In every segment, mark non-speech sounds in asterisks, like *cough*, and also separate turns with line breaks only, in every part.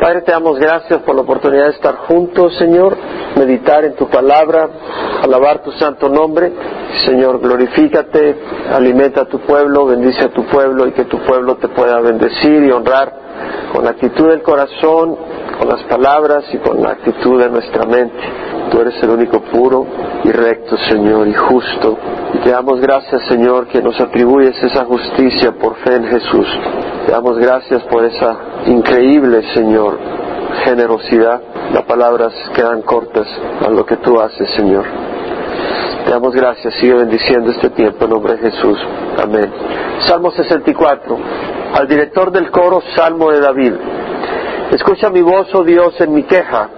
Padre, te damos gracias por la oportunidad de estar juntos, Señor, meditar en tu palabra, alabar tu santo nombre. Señor, glorifícate, alimenta a tu pueblo, bendice a tu pueblo y que tu pueblo te pueda bendecir y honrar con actitud del corazón, con las palabras y con la actitud de nuestra mente. Tú eres el único puro y recto, Señor, y justo. Y te damos gracias, Señor, que nos atribuyes esa justicia por fe en Jesús. Te damos gracias por esa increíble, Señor, generosidad. Las palabras quedan cortas a lo que tú haces, Señor. Te damos gracias, sigue bendiciendo este tiempo en nombre de Jesús. Amén. Salmo 64. Al director del coro, Salmo de David. Escucha mi voz, oh Dios, en mi queja.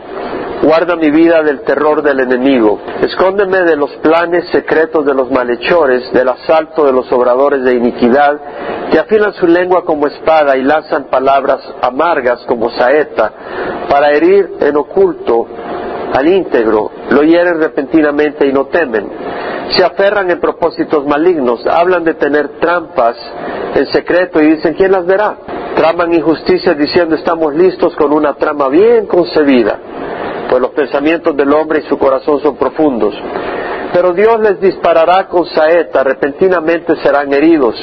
Guarda mi vida del terror del enemigo. Escóndeme de los planes secretos de los malhechores, del asalto de los obradores de iniquidad, que afilan su lengua como espada y lanzan palabras amargas como saeta, para herir en oculto al íntegro, lo hieren repentinamente y no temen. Se aferran en propósitos malignos, hablan de tener trampas en secreto y dicen, ¿quién las verá? Traman injusticias diciendo, estamos listos con una trama bien concebida, pues los pensamientos del hombre y su corazón son profundos. Pero Dios les disparará con saeta, repentinamente serán heridos.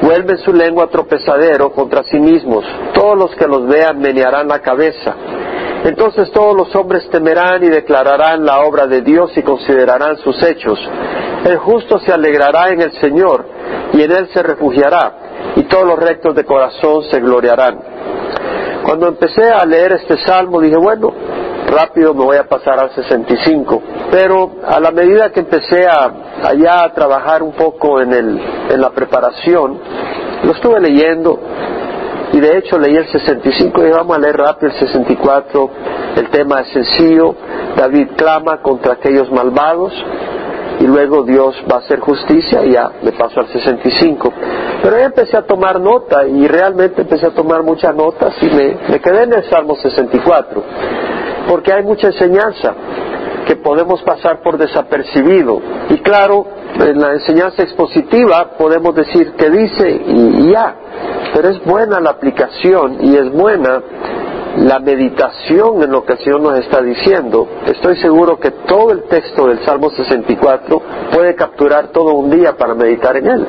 Vuelven su lengua tropezadero contra sí mismos. Todos los que los vean menearán la cabeza. Entonces todos los hombres temerán y declararán la obra de Dios y considerarán sus hechos. El justo se alegrará en el Señor y en él se refugiará, todos los rectos de corazón se gloriarán. Cuando empecé a leer este salmo dije, bueno, rápido me voy a pasar al 65. Pero a la medida que empecé a, allá a trabajar un poco en, el, en la preparación, lo estuve leyendo y de hecho leí el 65 y vamos a leer rápido el 64. El tema es sencillo. David clama contra aquellos malvados y luego Dios va a hacer justicia y ya me paso al 65. Pero ya empecé a tomar nota y realmente empecé a tomar muchas notas y me, quedé en el Salmo 64 porque hay mucha enseñanza que podemos pasar por desapercibido. Y claro, en la enseñanza expositiva podemos decir que dice y, ya, pero es buena la aplicación y es buena la meditación en lo que el Señor nos está diciendo. Estoy seguro que todo el texto del Salmo 64 puede capturar todo un día para meditar en él.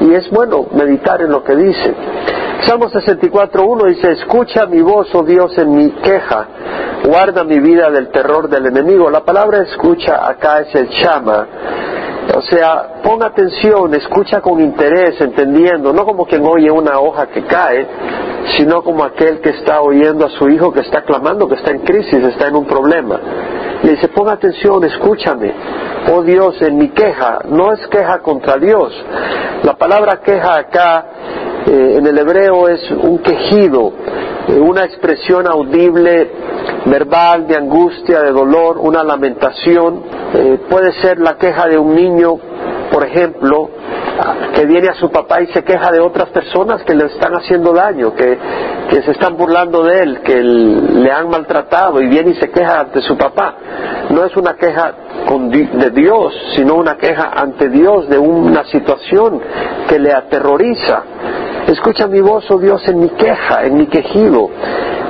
Y es bueno meditar en lo que dice. Salmo 64.1 dice, escucha mi voz, oh Dios, en mi queja, guarda mi vida del terror del enemigo. La palabra escucha acá es el chama. O sea, pon atención, escucha con interés, entendiendo, no como quien oye una hoja que cae, sino como aquel que está oyendo a su hijo que está clamando, que está en crisis, está en un problema. Le dice, pon atención, escúchame. Oh Dios, en mi queja, no es queja contra Dios. La palabra queja acá eh, en el hebreo es un quejido, una expresión audible, verbal, de angustia, de dolor, una lamentación. Eh, puede ser la queja de un niño, por ejemplo, que viene a su papá y se queja de otras personas que le están haciendo daño, que, que se están burlando de él, que le han maltratado y viene y se queja ante su papá. No es una queja de Dios, sino una queja ante Dios de una situación que le aterroriza. Escucha mi voz, oh Dios, en mi queja, en mi quejido.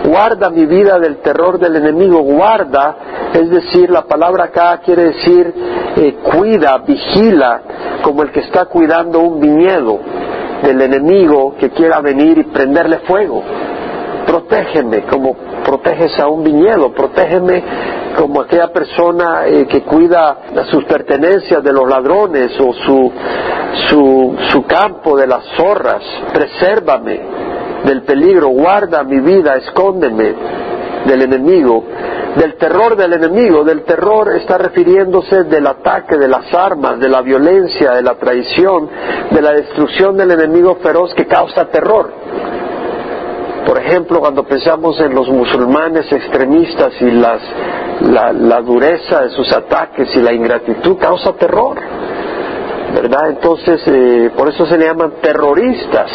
Guarda mi vida del terror del enemigo. Guarda, es decir, la palabra acá quiere decir eh, cuida, vigila, como el que está cuidando un viñedo del enemigo que quiera venir y prenderle fuego. Protégeme como proteges a un viñedo, protégeme como aquella persona eh, que cuida sus pertenencias de los ladrones o su, su, su campo de las zorras, presérvame del peligro, guarda mi vida, escóndeme del enemigo, del terror del enemigo, del terror está refiriéndose del ataque, de las armas, de la violencia, de la traición, de la destrucción del enemigo feroz que causa terror. Por ejemplo, cuando pensamos en los musulmanes extremistas y las, la, dureza de sus ataques y la ingratitud causa terror, ¿verdad? Entonces, eh, por eso se le llaman terroristas.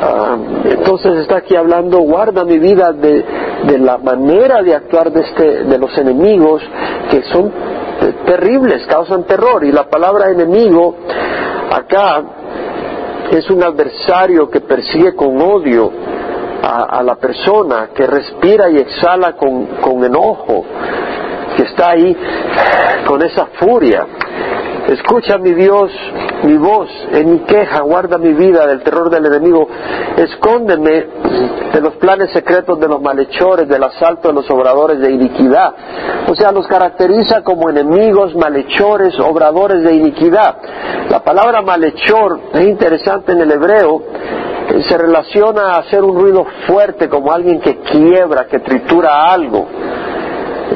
Ah, entonces está aquí hablando, guarda mi vida de, de la manera de actuar de, este, de los enemigos que son terribles, causan terror. Y la palabra enemigo acá es un adversario que persigue con odio a, la persona, que respira y exhala con, con enojo, que está ahí con esa furia. Escucha mi Dios mi voz en mi queja, guarda mi vida del terror del enemigo, escóndeme de los planes secretos de los malhechores, del asalto de los obradores de iniquidad. O sea, los caracteriza como enemigos, malhechores, obradores de iniquidad. La palabra malhechor es interesante en el hebreo, se relaciona a hacer un ruido fuerte como alguien que quiebra, que tritura algo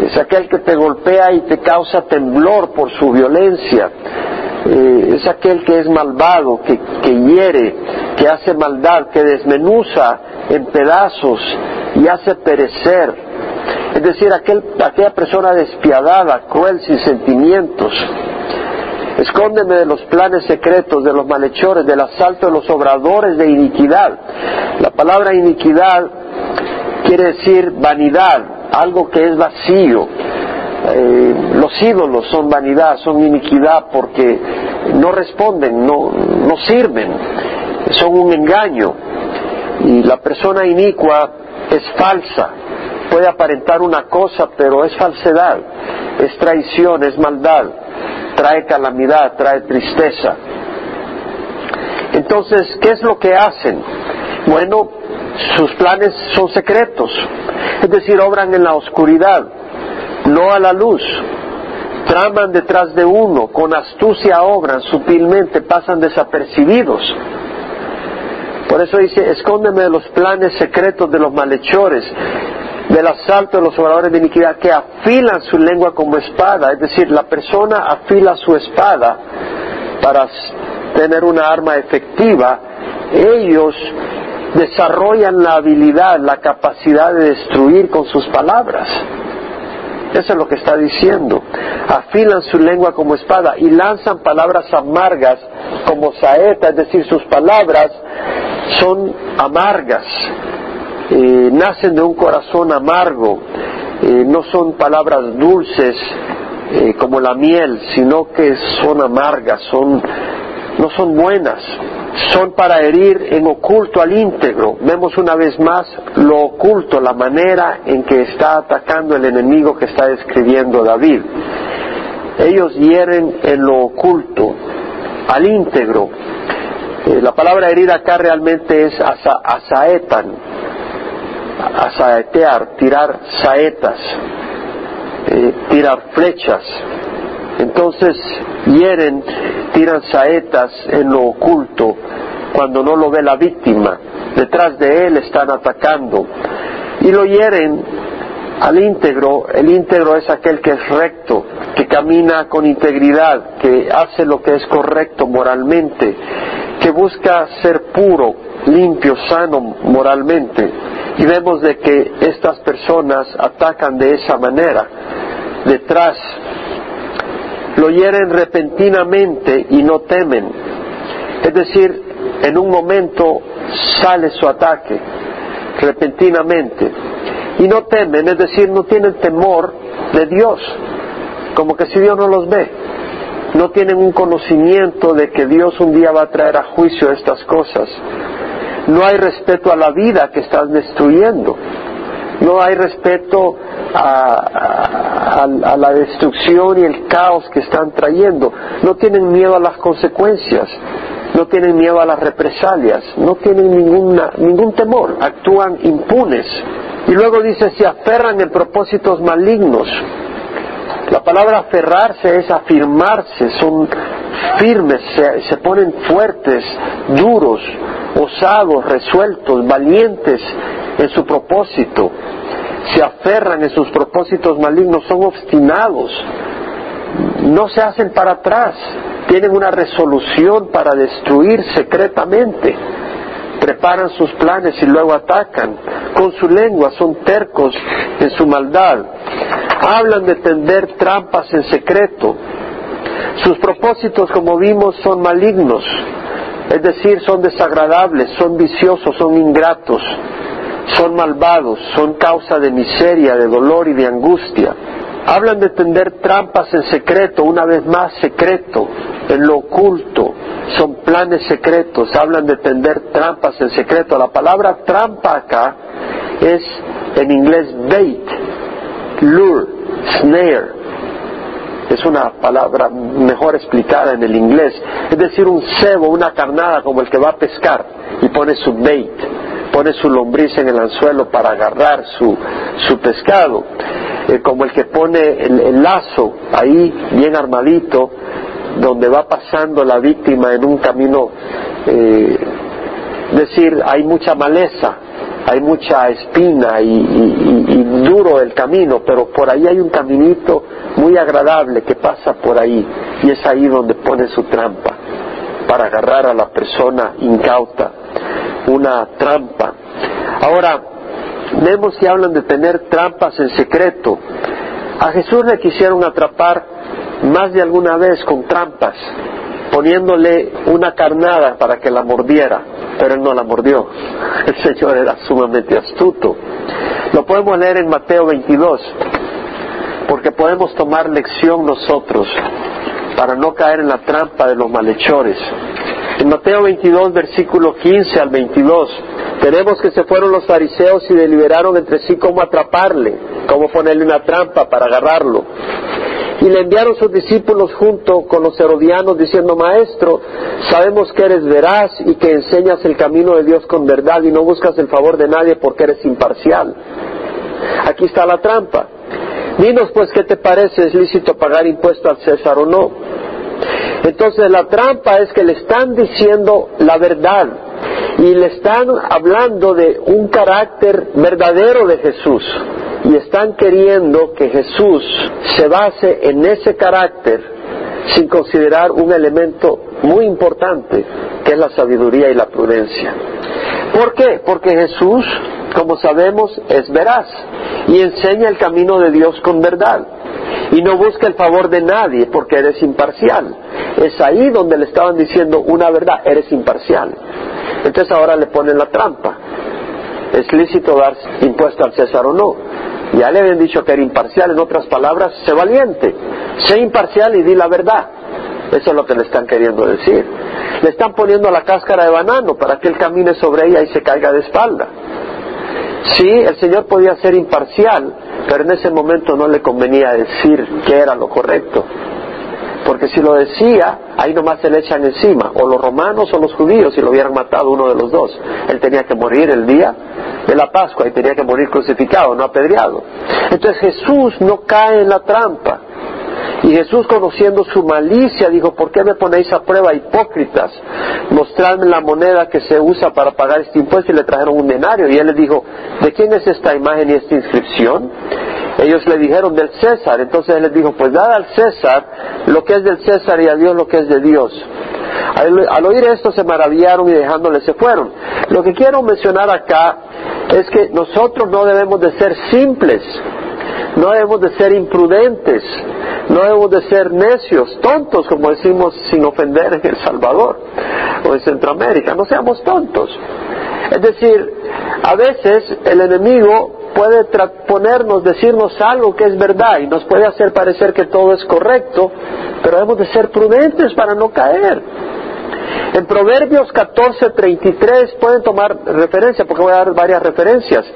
es aquel que te golpea y te causa temblor por su violencia, eh, es aquel que es malvado, que, hiere, que hace maldad, que desmenuza en pedazos y hace perecer. Es decir, aquel, aquella persona despiadada, cruel, sin sentimientos. Escóndeme de los planes secretos, de los malhechores, del asalto de los obradores de iniquidad. La palabra iniquidad quiere decir vanidad, algo que es vacío. Eh, los ídolos son vanidad, son iniquidad porque no responden, no, no sirven, son un engaño. Y la persona inicua es falsa, puede aparentar una cosa, pero es falsedad, es traición, es maldad, trae calamidad, trae tristeza. Entonces, ¿qué es lo que hacen? Bueno, sus planes son secretos, es decir, obran en la oscuridad, no a la luz. Traman detrás de uno, con astucia obran, sutilmente pasan desapercibidos. Por eso dice, escóndeme de los planes secretos de los malhechores, del asalto de los obradores de iniquidad, que afilan su lengua como espada. Es decir, la persona afila su espada para tener una arma efectiva. Ellos desarrollan la habilidad, la capacidad de destruir con sus palabras. Eso es lo que está diciendo. Afilan su lengua como espada y lanzan palabras amargas como saeta, es decir, sus palabras son amargas, eh, nacen de un corazón amargo, eh, no son palabras dulces eh, como la miel, sino que son amargas, son, no son buenas son para herir en oculto al íntegro. Vemos una vez más lo oculto, la manera en que está atacando el enemigo que está describiendo David. Ellos hieren en lo oculto al íntegro. La palabra herir acá realmente es asa, asaetan, asaetear, tirar saetas, eh, tirar flechas. Entonces hieren, tiran saetas en lo oculto cuando no lo ve la víctima. Detrás de él están atacando y lo hieren al íntegro. El íntegro es aquel que es recto, que camina con integridad, que hace lo que es correcto moralmente, que busca ser puro, limpio, sano moralmente. Y vemos de que estas personas atacan de esa manera. Detrás lo hieren repentinamente y no temen. Es decir, en un momento sale su ataque, repentinamente, y no temen, es decir, no tienen temor de Dios, como que si Dios no los ve. No tienen un conocimiento de que Dios un día va a traer a juicio estas cosas. No hay respeto a la vida que están destruyendo. No hay respeto a, la destrucción y el caos que están trayendo, no tienen miedo a las consecuencias, no tienen miedo a las represalias, no tienen ninguna, ningún temor, actúan impunes. Y luego dice, se aferran en propósitos malignos. La palabra aferrarse es afirmarse, son firmes, se, ponen fuertes, duros, osados, resueltos, valientes en su propósito, se aferran en sus propósitos malignos, son obstinados, no se hacen para atrás, tienen una resolución para destruir secretamente, preparan sus planes y luego atacan, con su lengua son tercos en su maldad, hablan de tender trampas en secreto, sus propósitos, como vimos, son malignos, es decir, son desagradables, son viciosos, son ingratos, son malvados, son causa de miseria, de dolor y de angustia. Hablan de tender trampas en secreto, una vez más secreto, en lo oculto, son planes secretos, hablan de tender trampas en secreto. La palabra trampa acá es en inglés bait, lure, snare. Es una palabra mejor explicada en el inglés. Es decir, un cebo, una carnada como el que va a pescar y pone su bait, pone su lombriz en el anzuelo para agarrar su, su pescado. Eh, como el que pone el, lazo ahí bien armadito donde va pasando la víctima en un camino, eh, decir, hay mucha maleza, hay mucha espina y, duro el camino, pero por ahí hay un caminito muy agradable que pasa por ahí y es ahí donde pone su trampa para agarrar a la persona incauta, una trampa. Ahora, vemos que hablan de tener trampas en secreto. A Jesús le quisieron atrapar más de alguna vez con trampas, poniéndole una carnada para que la mordiera, pero él no la mordió. *laughs* El Señor era sumamente astuto. Lo podemos leer en Mateo 22, porque podemos tomar lección nosotros para no caer en la trampa de los malhechores. En Mateo 22, versículo 15 al 22, tenemos que se fueron los fariseos y deliberaron entre sí cómo atraparle, cómo ponerle una trampa para agarrarlo. Y le enviaron sus discípulos junto con los herodianos diciendo, Maestro, sabemos que eres veraz y que enseñas el camino de Dios con verdad y no buscas el favor de nadie porque eres imparcial. Aquí está la trampa. Dinos pues qué te parece, es lícito pagar impuesto al César o no. Entonces la trampa es que le están diciendo la verdad y le están hablando de un carácter verdadero de Jesús y están queriendo que Jesús se base en ese carácter sin considerar un elemento muy importante que es la sabiduría y la prudencia. ¿Por qué? Porque Jesús, como sabemos, es veraz y enseña el camino de Dios con verdad y no busca el favor de nadie porque eres imparcial. Es ahí donde le estaban diciendo una verdad, eres imparcial. Entonces ahora le ponen la trampa. ¿Es lícito dar impuesto al César o no? Ya le habían dicho que era imparcial, en otras palabras, sé valiente, sé imparcial y di la verdad. Eso es lo que le están queriendo decir. Le están poniendo la cáscara de banano para que él camine sobre ella y se caiga de espalda. Sí, el Señor podía ser imparcial, pero en ese momento no le convenía decir que era lo correcto. Porque si lo decía, ahí nomás se le echan encima, o los romanos o los judíos, si lo hubieran matado uno de los dos. Él tenía que morir el día de la Pascua y tenía que morir crucificado, no apedreado. Entonces Jesús no cae en la trampa. Y Jesús, conociendo su malicia, dijo, ¿por qué me ponéis a prueba, hipócritas? Mostradme la moneda que se usa para pagar este impuesto y le trajeron un denario. Y él le dijo, ¿de quién es esta imagen y esta inscripción? Ellos le dijeron del César. Entonces él les dijo, pues dad al César lo que es del César y a Dios lo que es de Dios. Al, oír esto se maravillaron y dejándole se fueron. Lo que quiero mencionar acá es que nosotros no debemos de ser simples no debemos de ser imprudentes, no debemos de ser necios, tontos, como decimos sin ofender en El Salvador o en Centroamérica. No seamos tontos. Es decir, a veces el enemigo puede ponernos, decirnos algo que es verdad y nos puede hacer parecer que todo es correcto, pero debemos de ser prudentes para no caer. En Proverbios 14:33 pueden tomar referencia, porque voy a dar varias referencias.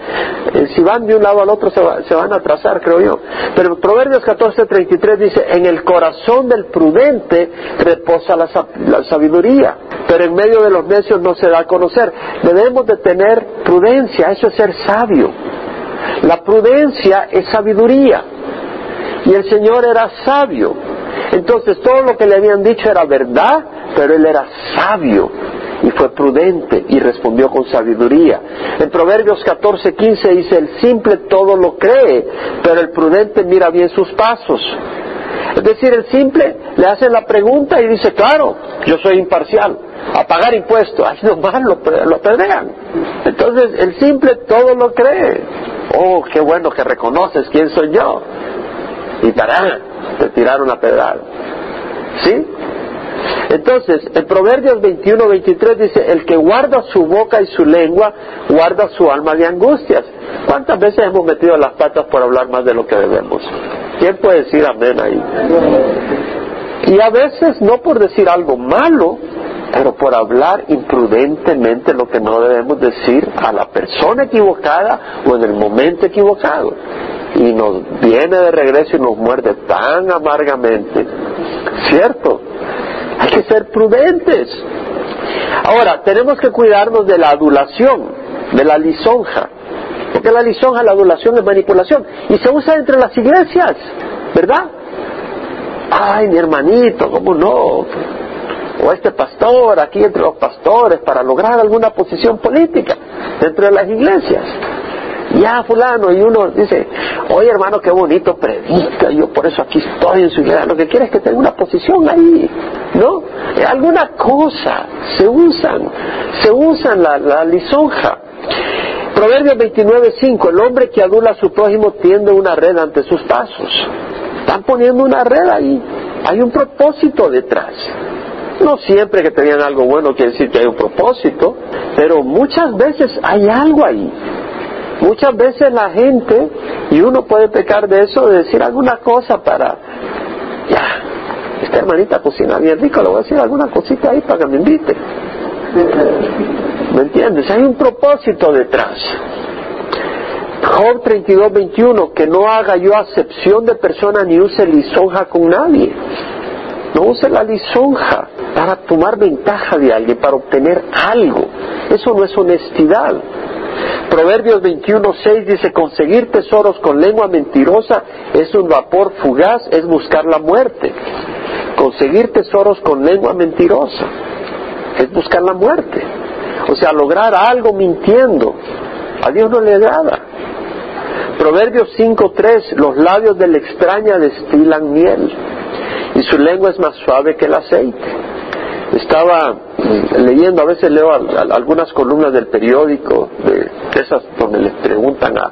Eh, si van de un lado al otro se, van a trazar, creo yo. Pero en Proverbios 14:33 dice, en el corazón del prudente reposa la sabiduría, pero en medio de los necios no se da a conocer. Debemos de tener prudencia, eso es ser sabio. La prudencia es sabiduría. Y el Señor era sabio. Entonces todo lo que le habían dicho era verdad, pero él era sabio y fue prudente y respondió con sabiduría. En Proverbios 14, 15 dice, el simple todo lo cree, pero el prudente mira bien sus pasos. Es decir, el simple le hace la pregunta y dice, claro, yo soy imparcial, a pagar impuestos, ay nomás lo, lo pedrean. Entonces, el simple todo lo cree. Oh, qué bueno que reconoces quién soy yo. Y tarán, te tiraron a pedrar. ¿Sí? Entonces, el Proverbios 21, 23 dice, el que guarda su boca y su lengua, guarda su alma de angustias. ¿Cuántas veces hemos metido las patas por hablar más de lo que debemos? ¿Quién puede decir amén ahí? Y a veces no por decir algo malo, pero por hablar imprudentemente lo que no debemos decir a la persona equivocada o en el momento equivocado. Y nos viene de regreso y nos muerde tan amargamente. ¿Cierto? Hay que ser prudentes. Ahora, tenemos que cuidarnos de la adulación, de la lisonja. Porque la lisonja, la adulación es manipulación. Y se usa entre las iglesias, ¿verdad? Ay, mi hermanito, ¿cómo no? O este pastor, aquí entre los pastores, para lograr alguna posición política dentro de las iglesias. Ya, fulano, y uno dice, oye hermano, qué bonito predica, yo por eso aquí estoy en su iglesia. Lo que quiere es que tenga una posición ahí, ¿no? Alguna cosa, se usan, se usan la, la lisonja. Proverbios 29.5, el hombre que adula a su prójimo tiende una red ante sus pasos. Están poniendo una red ahí. Hay un propósito detrás. No siempre que tenían algo bueno quiere decir que hay un propósito, pero muchas veces hay algo ahí. Muchas veces la gente, y uno puede pecar de eso, de decir alguna cosa para, ya, esta hermanita cocina bien rico, le voy a decir alguna cosita ahí para que me invite. ¿Me entiendes? Hay un propósito detrás. Job 32, 21, que no haga yo acepción de persona ni use lisonja con nadie. No use la lisonja para tomar ventaja de alguien, para obtener algo. Eso no es honestidad. Proverbios 21, 6 dice, conseguir tesoros con lengua mentirosa es un vapor fugaz, es buscar la muerte. Conseguir tesoros con lengua mentirosa es buscar la muerte. O sea, lograr algo mintiendo. A Dios no le agrada. Proverbios 5.3, los labios de la extraña destilan miel su lengua es más suave que el aceite. Estaba leyendo, a veces leo algunas columnas del periódico, de, esas donde les preguntan a,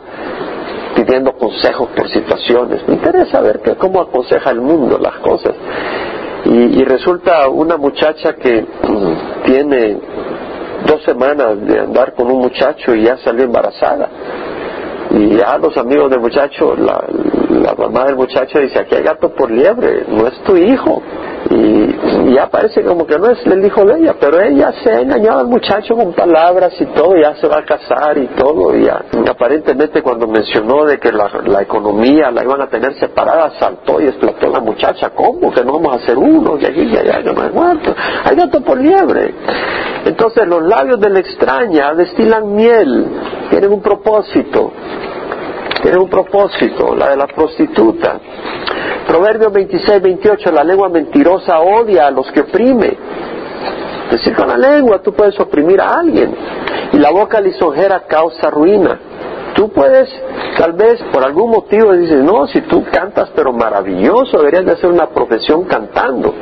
pidiendo consejos por situaciones. Me interesa ver que, cómo aconseja el mundo las cosas. Y, y resulta una muchacha que mm, tiene dos semanas de andar con un muchacho y ya salió embarazada y ya los amigos del muchacho, la, mamá del muchacho dice, aquí hay gato por liebre, no es tu hijo. Y, ya parece como que no es el hijo de ella, pero ella se ha engañado al muchacho con palabras y todo, ya se va a casar y todo. Y aparentemente cuando mencionó de que la, economía la iban a tener separada, saltó y explotó la muchacha. ¿Cómo? Que no vamos a hacer uno, y aquí y allá, no hay muerto. Hay gato por liebre. Entonces los labios de la extraña destilan miel, tienen un propósito tiene un propósito, la de la prostituta. Proverbios 26, 28, la lengua mentirosa odia a los que oprime. Es decir, con la lengua tú puedes oprimir a alguien. Y la boca lisonjera causa ruina. Tú puedes, tal vez por algún motivo, dices, no, si tú cantas pero maravilloso, deberías de hacer una profesión cantando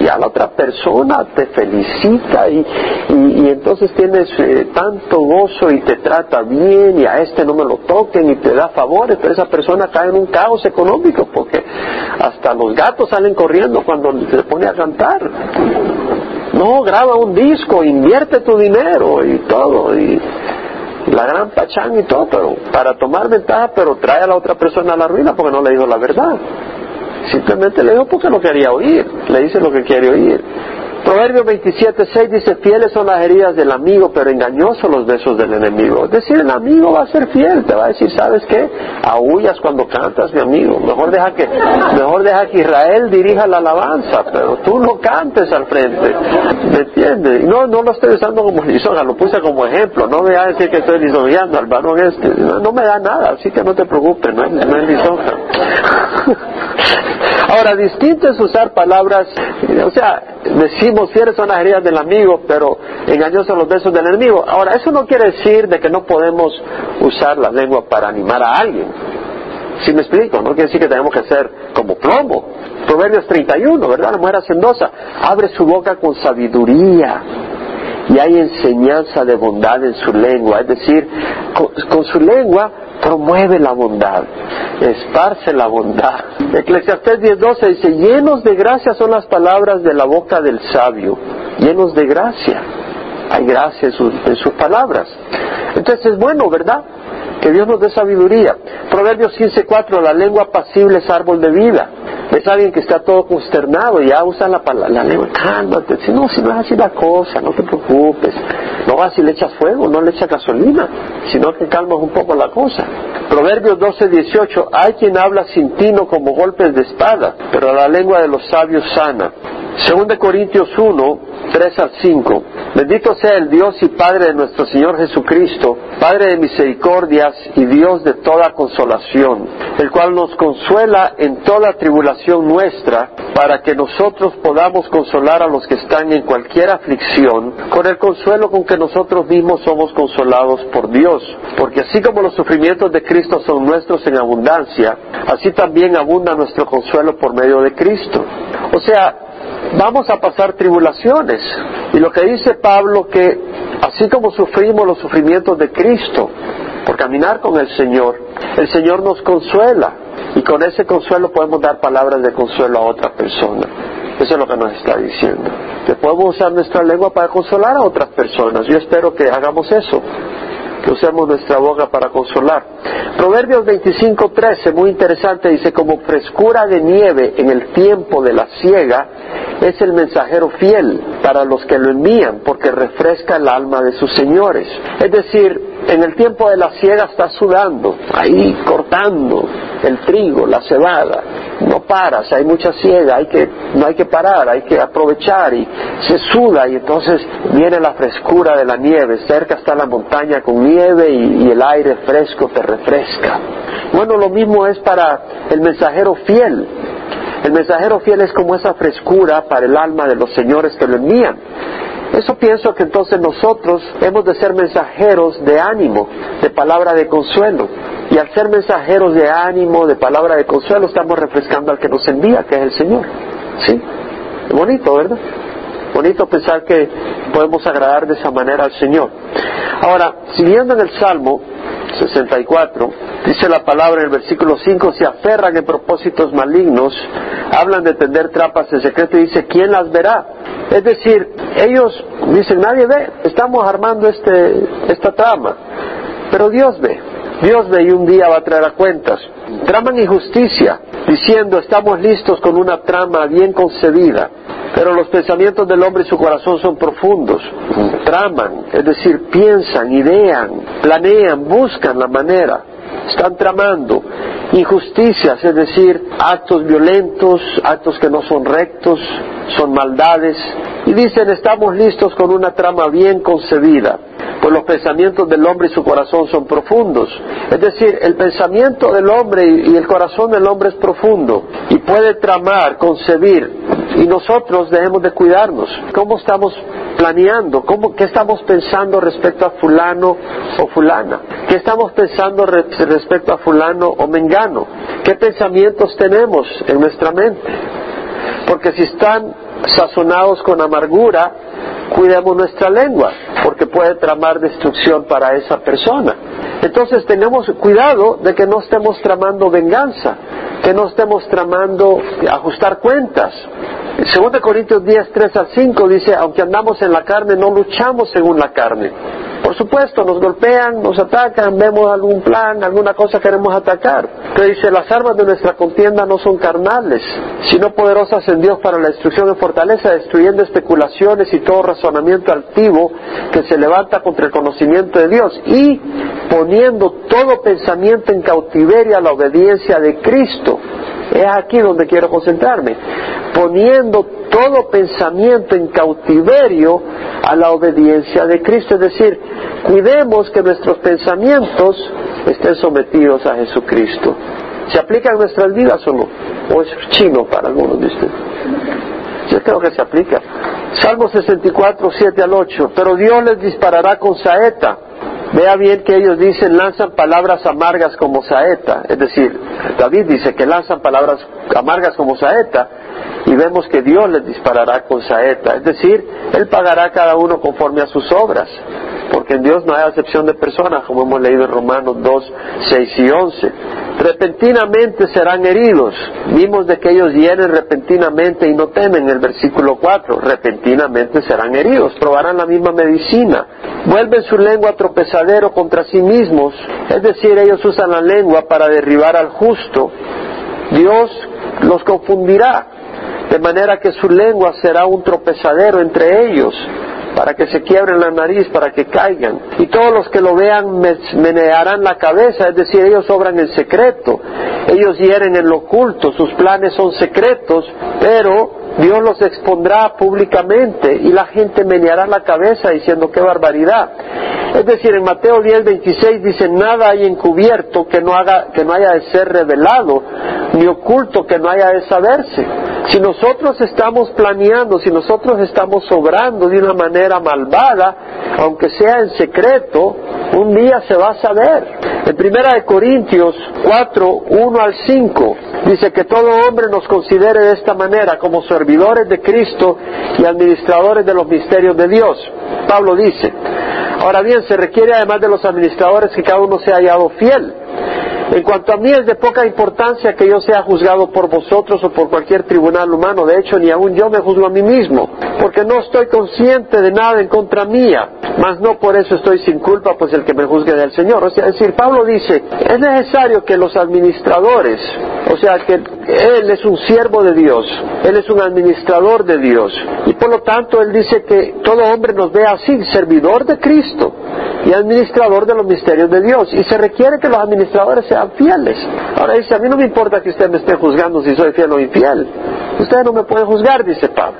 y a la otra persona te felicita y, y, entonces tienes eh, tanto gozo y te trata bien y a este no me lo toquen y te da favores, pero esa persona cae en un caos económico porque hasta los gatos salen corriendo cuando se pone a cantar. No, graba un disco, invierte tu dinero y todo y la gran pachán y todo, pero para tomar ventaja, pero trae a la otra persona a la ruina porque no le dijo la verdad. Simplemente le dijo porque no quería oír. Le dice lo que quiere oír. Proverbio 27, 6 dice, fieles son las heridas del amigo, pero engañosos los besos del enemigo. Es decir, el amigo va a ser fiel, te va a decir, ¿sabes qué? Aullas cuando cantas, mi amigo. Mejor deja que, mejor deja que Israel dirija la alabanza, pero tú no cantes al frente. ¿Me entiendes? No, no lo estoy usando como lisonja, lo puse como ejemplo. No me va a decir que estoy lisonjeando al varón este. No, me da nada, así que no te preocupes, no es, no es lisonja. *laughs* Ahora, distinto es usar palabras, o sea, decimos fieles son las heridas del amigo, pero engañosos los besos del enemigo. Ahora, eso no quiere decir de que no podemos usar la lengua para animar a alguien. Si me explico, no quiere decir que tenemos que ser como plomo. Proverbios 31, ¿verdad? La mujer hacendosa abre su boca con sabiduría y hay enseñanza de bondad en su lengua. Es decir, con su lengua promueve la bondad, esparce la bondad. Eclesiastés 10:12 dice, llenos de gracia son las palabras de la boca del sabio, llenos de gracia. Hay gracia en sus, en sus palabras. Entonces es bueno, ¿verdad? Que Dios nos dé sabiduría. Proverbios 15:4, la lengua pasible es árbol de vida. Es alguien que está todo consternado y ya usa la, la lengua, cálmate, si no, si no es así la cosa, no te preocupes. Vas y le echas fuego, no le echas gasolina, sino que calmas un poco la cosa. Proverbios 12, 18, hay quien habla sin tino como golpes de espada, pero la lengua de los sabios sana. Según de Corintios 1, 3 al 5. Bendito sea el Dios y Padre de nuestro Señor Jesucristo, Padre de misericordias y Dios de toda consolación, el cual nos consuela en toda tribulación nuestra, para que nosotros podamos consolar a los que están en cualquier aflicción, con el consuelo con que nosotros mismos somos consolados por Dios. Porque así como los sufrimientos de Cristo son nuestros en abundancia, así también abunda nuestro consuelo por medio de Cristo. O sea, vamos a pasar tribulaciones. Y lo que dice Pablo que así como sufrimos los sufrimientos de Cristo por caminar con el Señor, el Señor nos consuela y con ese consuelo podemos dar palabras de consuelo a otra persona. Eso es lo que nos está diciendo. Que podemos usar nuestra lengua para consolar a otras personas. Yo espero que hagamos eso que usemos nuestra boca para consolar. Proverbios 25:13, muy interesante, dice, como frescura de nieve en el tiempo de la siega, es el mensajero fiel para los que lo envían, porque refresca el alma de sus señores. Es decir, en el tiempo de la siega está sudando, ahí cortando el trigo, la cebada, no paras, hay mucha siega, hay que, no hay que parar, hay que aprovechar y se suda y entonces viene la frescura de la nieve, cerca está la montaña con nieve y, y el aire fresco te refresca. Bueno, lo mismo es para el mensajero fiel. El mensajero fiel es como esa frescura para el alma de los señores que lo envían. Eso pienso que entonces nosotros hemos de ser mensajeros de ánimo, de palabra de consuelo. Y al ser mensajeros de ánimo, de palabra de consuelo, estamos refrescando al que nos envía, que es el Señor. ¿Sí? Bonito, ¿verdad? Bonito pensar que podemos agradar de esa manera al Señor. Ahora, siguiendo en el Salmo 64, dice la palabra en el versículo 5, se aferran en propósitos malignos, hablan de tender trampas en secreto y dice, ¿quién las verá? Es decir, ellos dicen, nadie ve, estamos armando este, esta trama, pero Dios ve. Dios ve y un día va a traer a cuentas. Traman injusticia, diciendo, estamos listos con una trama bien concebida, pero los pensamientos del hombre y su corazón son profundos. Traman, es decir, piensan, idean, planean, buscan la manera, están tramando injusticias, es decir, actos violentos, actos que no son rectos, son maldades, y dicen estamos listos con una trama bien concebida, pues los pensamientos del hombre y su corazón son profundos. Es decir, el pensamiento del hombre y el corazón del hombre es profundo y puede tramar, concebir, y nosotros debemos de cuidarnos. ¿Cómo estamos planeando? ¿Cómo, ¿Qué estamos pensando respecto a fulano o fulana? ¿Qué estamos pensando respecto a fulano o mengano? ¿Qué pensamientos tenemos en nuestra mente? Porque si están sazonados con amargura, cuidemos nuestra lengua, porque puede tramar destrucción para esa persona. Entonces tenemos cuidado de que no estemos tramando venganza, que no estemos tramando ajustar cuentas. Según de Corintios 10, 3 al 5 dice, aunque andamos en la carne, no luchamos según la carne. Por supuesto, nos golpean, nos atacan, vemos algún plan, alguna cosa queremos atacar. Pero dice, las armas de nuestra contienda no son carnales, sino poderosas en Dios para la destrucción y fortaleza, destruyendo especulaciones y todo razonamiento altivo que se levanta contra el conocimiento de Dios y poniendo todo pensamiento en cautiverio a la obediencia de Cristo. Es aquí donde quiero concentrarme. Poniendo todo pensamiento en cautiverio a la obediencia de Cristo. Es decir, cuidemos que nuestros pensamientos estén sometidos a Jesucristo. ¿Se aplica en nuestras vidas o no? ¿O es chino para algunos de ustedes? Yo creo que se aplica. Salmo 64, 7 al 8. Pero Dios les disparará con saeta Vea bien que ellos dicen, lanzan palabras amargas como saeta. Es decir, David dice que lanzan palabras amargas como saeta y vemos que Dios les disparará con saeta. Es decir, Él pagará a cada uno conforme a sus obras. Porque en Dios no hay acepción de personas, como hemos leído en Romanos 2, 6 y 11. Repentinamente serán heridos. Vimos de que ellos hieren repentinamente y no temen, el versículo 4. Repentinamente serán heridos. Probarán la misma medicina. Vuelven su lengua tropezadero contra sí mismos. Es decir, ellos usan la lengua para derribar al justo. Dios los confundirá, de manera que su lengua será un tropezadero entre ellos para que se quiebren la nariz, para que caigan. Y todos los que lo vean menearán la cabeza, es decir, ellos obran en secreto, ellos hieren en lo oculto, sus planes son secretos, pero Dios los expondrá públicamente y la gente meneará la cabeza diciendo qué barbaridad. Es decir, en Mateo 10, 26 dice, nada hay encubierto que no, haga, que no haya de ser revelado, ni oculto que no haya de saberse. Si nosotros estamos planeando, si nosotros estamos obrando de una manera malvada, aunque sea en secreto, un día se va a saber. En Primera de Corintios 4, 1 al 5, dice que todo hombre nos considere de esta manera como servidores de Cristo y administradores de los misterios de Dios. Pablo dice, ahora bien, se requiere además de los administradores que cada uno sea hallado fiel. En cuanto a mí es de poca importancia que yo sea juzgado por vosotros o por cualquier tribunal humano. De hecho, ni aun yo me juzgo a mí mismo, porque no estoy consciente de nada en contra mía. Mas no por eso estoy sin culpa, pues el que me juzgue del Señor. O sea, es decir, Pablo dice, es necesario que los administradores, o sea, que él es un siervo de Dios, él es un administrador de Dios. Y por lo tanto, él dice que todo hombre nos vea así, servidor de Cristo y administrador de los misterios de Dios. Y se requiere que los administradores sean fieles. Ahora dice, a mí no me importa que usted me esté juzgando si soy fiel o infiel. Ustedes no me pueden juzgar, dice Pablo.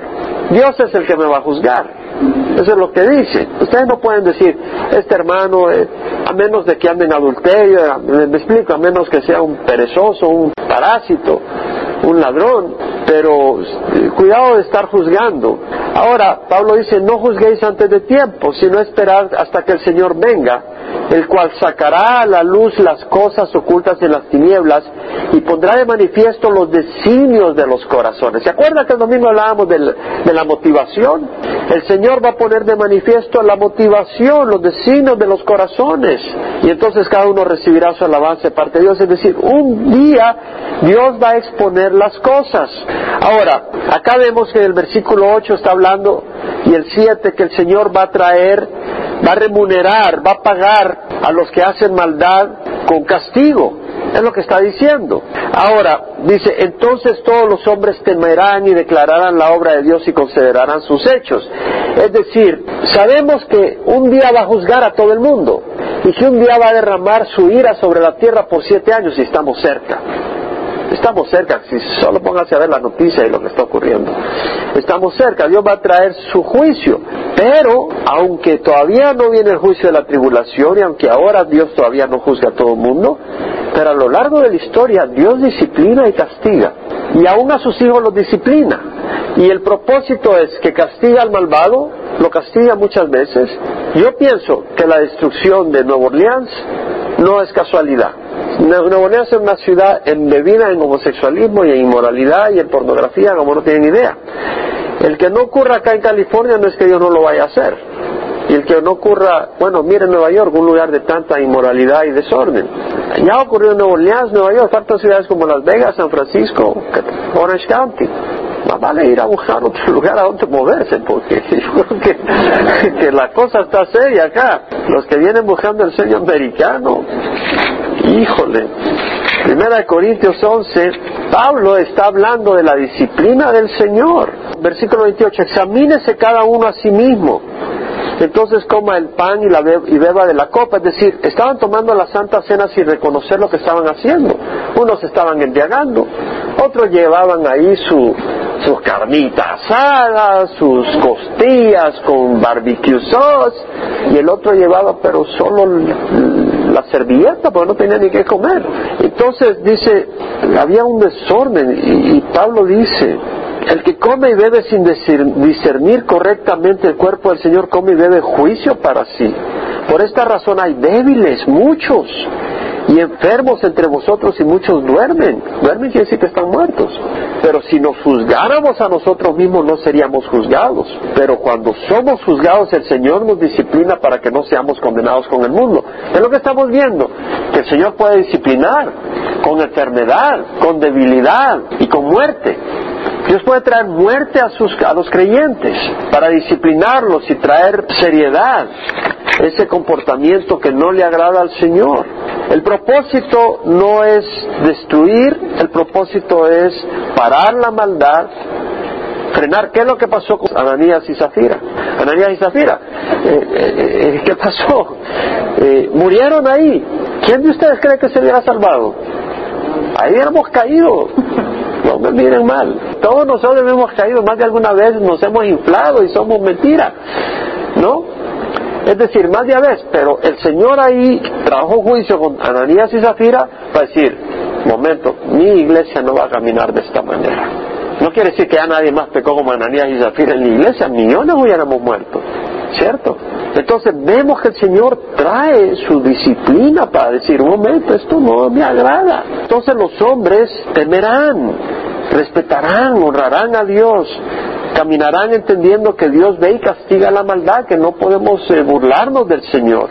Dios es el que me va a juzgar. Eso es lo que dice. Ustedes no pueden decir, este hermano, eh, a menos de que ande en adulterio, me explico, a menos que sea un perezoso, un parásito, un ladrón, pero eh, cuidado de estar juzgando. Ahora, Pablo dice, no juzguéis antes de tiempo, sino esperad hasta que el Señor venga, el cual sacará a la luz las cosas ocultas en las tinieblas y pondrá de manifiesto los designios de los corazones. ¿Se acuerda que el domingo hablábamos de la motivación? El Señor va a poner de manifiesto la motivación, los designios de los corazones. Y entonces cada uno recibirá su alabanza de parte de Dios. Es decir, un día Dios va a exponer las cosas. Ahora, acá vemos que el versículo 8 está hablando y el 7 que el Señor va a traer, va a remunerar, va a pagar a los que hacen maldad con castigo. Es lo que está diciendo. Ahora, dice, entonces todos los hombres temerán y declararán la obra de Dios y considerarán sus hechos. Es decir, sabemos que un día va a juzgar a todo el mundo y que un día va a derramar su ira sobre la tierra por siete años y estamos cerca. Estamos cerca, si solo póngase a ver la noticia y lo que está ocurriendo. Estamos cerca, Dios va a traer su juicio. Pero, aunque todavía no viene el juicio de la tribulación y aunque ahora Dios todavía no juzga a todo el mundo, pero a lo largo de la historia Dios disciplina y castiga. Y aún a sus hijos los disciplina. Y el propósito es que castiga al malvado, lo castiga muchas veces. Yo pienso que la destrucción de Nueva Orleans no es casualidad. Orleans es una ciudad embebida en homosexualismo y en inmoralidad y en pornografía como no tienen idea. El que no ocurra acá en California no es que Dios no lo vaya a hacer. Y el que no ocurra, bueno, mire Nueva York, un lugar de tanta inmoralidad y desorden. Ya ocurrió en Nueva Orleans, Nueva York, tantas ciudades como Las Vegas, San Francisco, Orange County. Más vale ir a buscar otro *laughs* lugar a donde moverse, porque *laughs* que, que la cosa está seria acá. Los que vienen buscando el sueño americano, híjole. Primera de Corintios 11, Pablo está hablando de la disciplina del Señor. Versículo 28, examínese cada uno a sí mismo entonces coma el pan y, la y beba de la copa. Es decir, estaban tomando la Santa Cena sin reconocer lo que estaban haciendo. Unos estaban embriagando, otros llevaban ahí su, sus carnitas asadas, sus costillas con barbecue sauce, y el otro llevaba pero solo la servilleta porque no tenía ni qué comer. Entonces dice, había un desorden y Pablo dice, el que come y bebe sin discernir correctamente el cuerpo del Señor, come y bebe juicio para sí. Por esta razón hay débiles, muchos, y enfermos entre vosotros y muchos duermen. Duermen quiere decir que están muertos. Pero si nos juzgáramos a nosotros mismos no seríamos juzgados. Pero cuando somos juzgados el Señor nos disciplina para que no seamos condenados con el mundo. Es lo que estamos viendo, que el Señor puede disciplinar con enfermedad, con debilidad y con muerte. Dios puede traer muerte a, sus, a los creyentes para disciplinarlos y traer seriedad. Ese comportamiento que no le agrada al Señor. El propósito no es destruir, el propósito es parar la maldad, frenar. ¿Qué es lo que pasó con Ananías y Zafira? Ananías y Zafira, eh, eh, eh, ¿qué pasó? murieron ahí. ¿Quién de ustedes cree que se hubiera salvado? Ahí hemos caído. No me miren mal. Todos nosotros hemos caído más de alguna vez, nos hemos inflado y somos mentira. ¿No? Es decir, más de vez, pero el Señor ahí trajo juicio con Ananías y Zafira para decir, momento, mi iglesia no va a caminar de esta manera. No quiere decir que ya nadie más pecó como Ananías y Zafira en la iglesia, millones hubiéramos muerto, ¿cierto? Entonces vemos que el Señor trae su disciplina para decir, momento, esto no me agrada. Entonces los hombres temerán, respetarán, honrarán a Dios, caminarán entendiendo que Dios ve y castiga la maldad, que no podemos eh, burlarnos del Señor.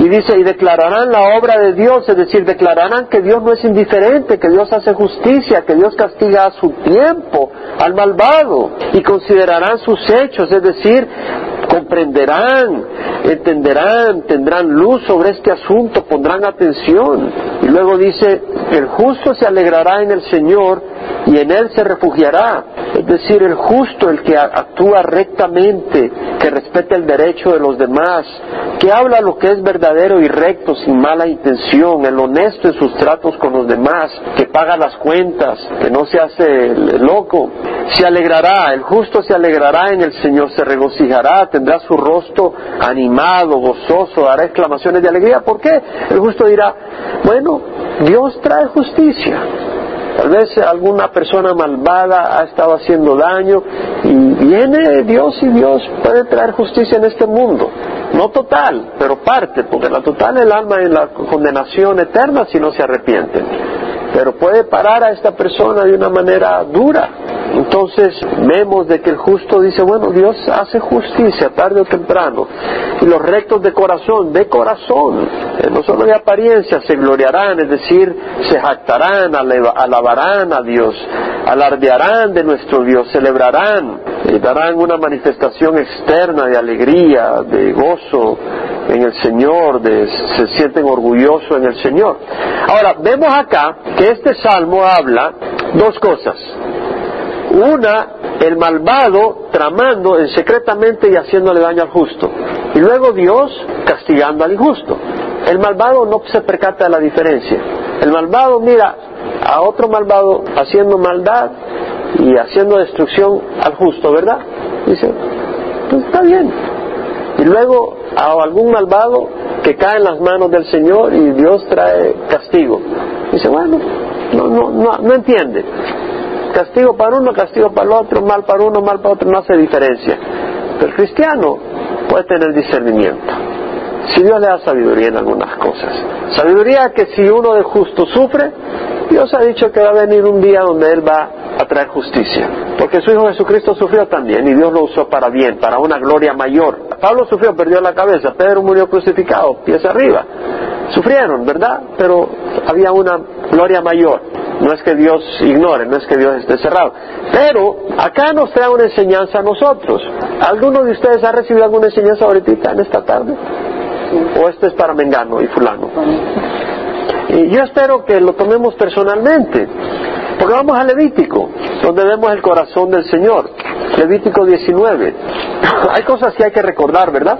Y dice, y declararán la obra de Dios, es decir, declararán que Dios no es indiferente, que Dios hace justicia, que Dios castiga a su tiempo al malvado, y considerarán sus hechos, es decir, comprenderán, entenderán, tendrán luz sobre este asunto, pondrán atención. Y luego dice, el justo se alegrará en el Señor y en él se refugiará. Es decir, el justo, el que actúa rectamente, que respeta el derecho de los demás, que habla lo que es verdadero y recto sin mala intención, el honesto en sus tratos con los demás, que paga las cuentas, que no se hace loco, se alegrará, el justo se alegrará en el Señor, se regocijará, tendrá su rostro animado, gozoso, dará exclamaciones de alegría. ¿Por qué? El justo dirá, bueno, Dios trae justicia. Tal vez alguna persona malvada ha estado haciendo daño y viene Dios y Dios puede traer justicia en este mundo. No total, pero parte, porque la total el alma en la condenación eterna si no se arrepienten. Pero puede parar a esta persona de una manera dura entonces vemos de que el justo dice, bueno, Dios hace justicia tarde o temprano. Y los rectos de corazón, de corazón, eh, no solo de apariencia, se gloriarán, es decir, se jactarán, alabarán a Dios, alardearán de nuestro Dios, celebrarán, y darán una manifestación externa de alegría, de gozo en el Señor, de, se sienten orgullosos en el Señor. Ahora, vemos acá que este salmo habla dos cosas. Una, el malvado tramando secretamente y haciéndole daño al justo. Y luego Dios castigando al injusto. El malvado no se percata de la diferencia. El malvado mira a otro malvado haciendo maldad y haciendo destrucción al justo, ¿verdad? Dice, pues está bien. Y luego a algún malvado que cae en las manos del Señor y Dios trae castigo. Dice, bueno, no, no, no, no entiende castigo para uno, castigo para el otro, mal para uno, mal para otro, no hace diferencia. Pero el cristiano puede tener discernimiento. Si Dios le da sabiduría en algunas cosas. Sabiduría que si uno de justo sufre, Dios ha dicho que va a venir un día donde Él va a traer justicia. Porque su Hijo Jesucristo sufrió también y Dios lo usó para bien, para una gloria mayor. Pablo sufrió, perdió la cabeza, Pedro murió crucificado, pies arriba. Sufrieron, ¿verdad? Pero había una gloria mayor. No es que Dios ignore, no es que Dios esté cerrado. Pero acá nos trae una enseñanza a nosotros. ¿Alguno de ustedes ha recibido alguna enseñanza ahorita en esta tarde? ¿O esto es para Mengano y Fulano? Y yo espero que lo tomemos personalmente. Porque vamos a Levítico, donde vemos el corazón del Señor. Levítico 19. *laughs* Hay cosas que hay que recordar, ¿verdad?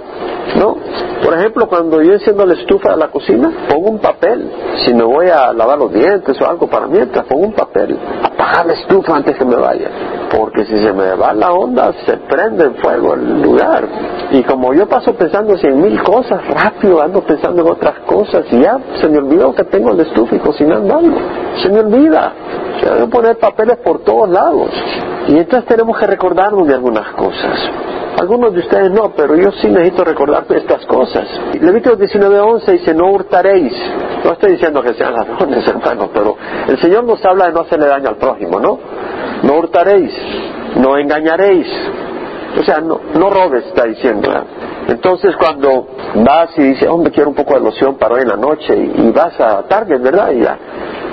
¿No? Por ejemplo, cuando yo enciendo la estufa de la cocina, pongo un papel. Si me voy a lavar los dientes o algo para mientras, pongo un papel. Apagar la estufa antes que me vaya. Porque si se me va la onda, se prende en fuego el lugar. Y como yo paso pensando en mil cosas, rápido ando pensando en otras cosas y ya se me olvidó que tengo la estufa y cocinando algo. Se me olvida. Poner papeles por todos lados. Y entonces tenemos que recordarnos de algunas cosas. Algunos de ustedes no, pero yo sí necesito recordar estas cosas. Levítico 19:11 dice, no hurtaréis. No estoy diciendo que sean ladrones, *laughs* hermanos, pero el Señor nos habla de no hacerle daño al prójimo, ¿no? No hurtaréis, no engañaréis. O sea, no, no robes, está diciendo. Entonces cuando vas y dices, hombre, quiero un poco de loción para hoy en la noche, y, vas a Target, ¿verdad? Ya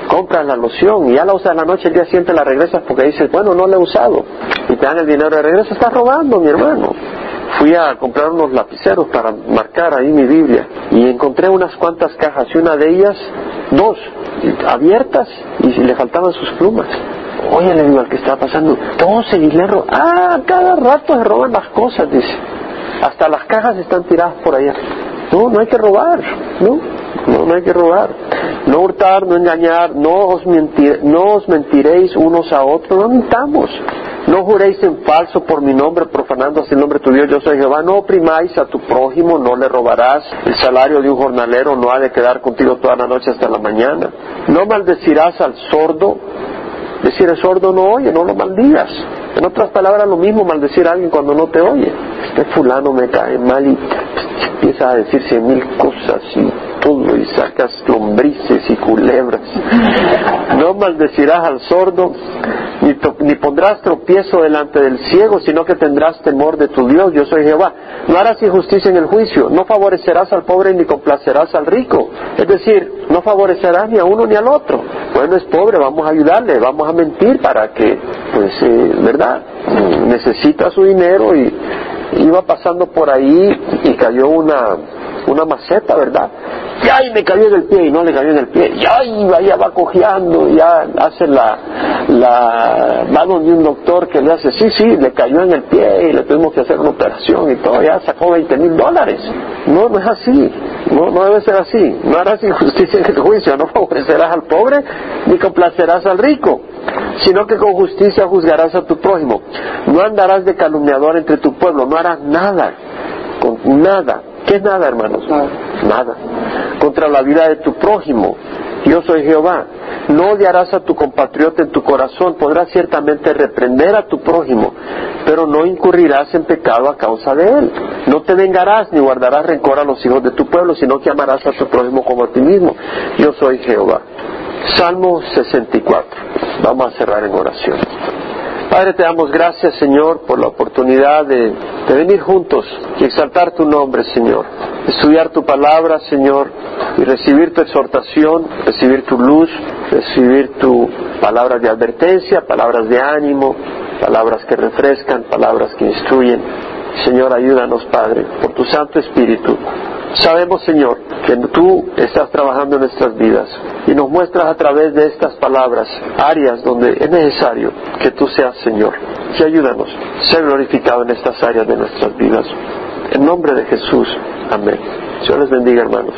compras la loción y ya la usas en la noche, el día siguiente la regresas porque dices, bueno, no la he usado. Y te dan el dinero de regreso, estás robando, mi hermano. fui a comprar unos lapiceros para marcar ahí mi Biblia y encontré unas cuantas cajas y una de ellas, dos, abiertas y le faltaban sus plumas. Oye, le digo al que está pasando, todos se le Ah, cada rato se roban las cosas, dice. Hasta las cajas están tiradas por allá. No, no hay que robar, ¿no? No, no hay que robar. No hurtar, no engañar, no os, no os mentiréis unos a otros, no mintamos. No juréis en falso por mi nombre, profanando así el nombre de tu Dios, yo soy Jehová. No oprimáis a tu prójimo, no le robarás. El salario de un jornalero no ha de quedar contigo toda la noche hasta la mañana. No maldecirás al sordo. Decir el sordo no oye, no lo maldigas. En otras palabras, lo mismo maldecir a alguien cuando no te oye. Este fulano me cae mal y empieza a decir mil cosas y y sacas lombrices y culebras. No maldecirás al sordo, ni, ni, pondrás tropiezo delante del ciego, sino que tendrás temor de tu Dios, yo soy Jehová. No harás injusticia en el juicio, no favorecerás al pobre ni complacerás al rico. Es decir, no favorecerás ni a uno ni al otro. Bueno, es pobre, vamos a ayudarle, vamos a mentir para que, pues, eh, ¿verdad? Necesita su dinero y iba pasando por ahí y cayó una, una maceta, ¿verdad? Y me cayó en el pie y no le cayó en el pie. Y ay, ya va cojeando, ya hace la, la, va donde un doctor que le hace, sí, sí, le cayó en el pie y le tuvimos que hacer una operación y todo, ya sacó 20 mil dólares. No, no es así, no, no debe ser así. No harás injusticia en el juicio, no favorecerás al pobre ni complacerás al rico, sino que con justicia juzgarás a tu prójimo. No andarás de calumniador entre tu pueblo, no harás nada, con nada ¿Qué es nada, hermanos? Nada. Contra la vida de tu prójimo. Yo soy Jehová. No odiarás a tu compatriota en tu corazón. Podrás ciertamente reprender a tu prójimo, pero no incurrirás en pecado a causa de él. No te vengarás ni guardarás rencor a los hijos de tu pueblo, sino que amarás a tu prójimo como a ti mismo. Yo soy Jehová. Salmo 64. Vamos a cerrar en oración. Padre, te damos gracias, Señor, por la oportunidad de, venir juntos y exaltar tu nombre, Señor. Estudiar tu palabra, Señor, y recibir tu exhortación, recibir tu luz, recibir tu palabra de advertencia, palabras de ánimo, palabras que refrescan, palabras que instruyen. Señor, ayúdanos, Padre, por tu Santo Espíritu. Sabemos, Señor, que tú estás trabajando en nuestras vidas y nos muestras a través de estas palabras áreas donde es necesario que tú seas Señor. Y ayúdanos, ser glorificado en estas áreas de nuestras vidas. En nombre de Jesús. Amén. Dios les bendiga, hermanos.